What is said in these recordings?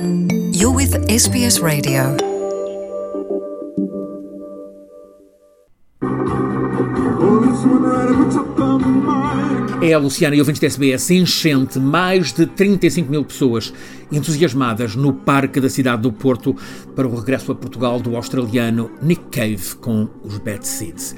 You're with SBS Radio. É a Luciana e ouvintes da SBS enchente, mais de 35 mil pessoas entusiasmadas no parque da cidade do Porto para o regresso a Portugal do australiano Nick Cave com os Bad Seeds.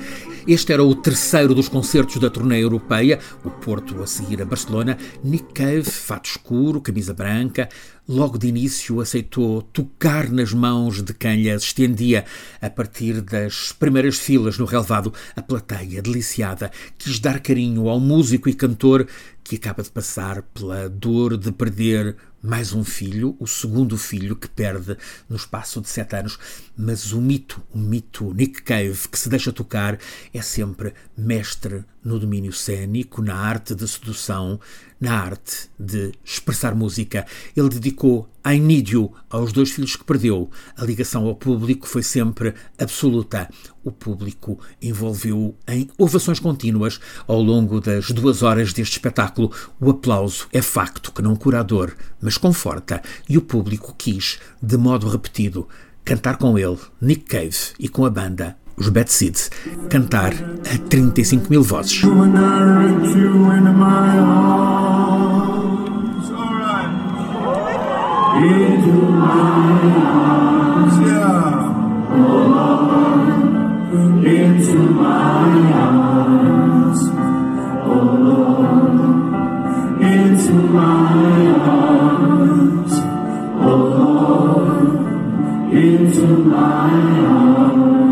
Este era o terceiro dos concertos da turnê europeia, o Porto a seguir a Barcelona. Nick Cave, fato escuro, camisa branca, logo de início aceitou tocar nas mãos de quem lhe estendia. A partir das primeiras filas no relevado, a plateia, deliciada, quis dar carinho ao músico e cantor que acaba de passar pela dor de perder mais um filho, o segundo filho que perde no espaço de sete anos. Mas o mito, o mito Nick Cave, que se deixa tocar, é sempre mestre no domínio cênico, na arte de sedução, na arte de expressar música. Ele dedicou I Need You aos dois filhos que perdeu. A ligação ao público foi sempre absoluta. O público envolveu-o em ovações contínuas ao longo das duas horas deste espetáculo. O aplauso é facto que não cura a dor, mas conforta, e o público quis, de modo repetido, cantar com ele, Nick Cave, e com a banda os Bad Seeds, cantar a 35 mil vozes. Into my arms.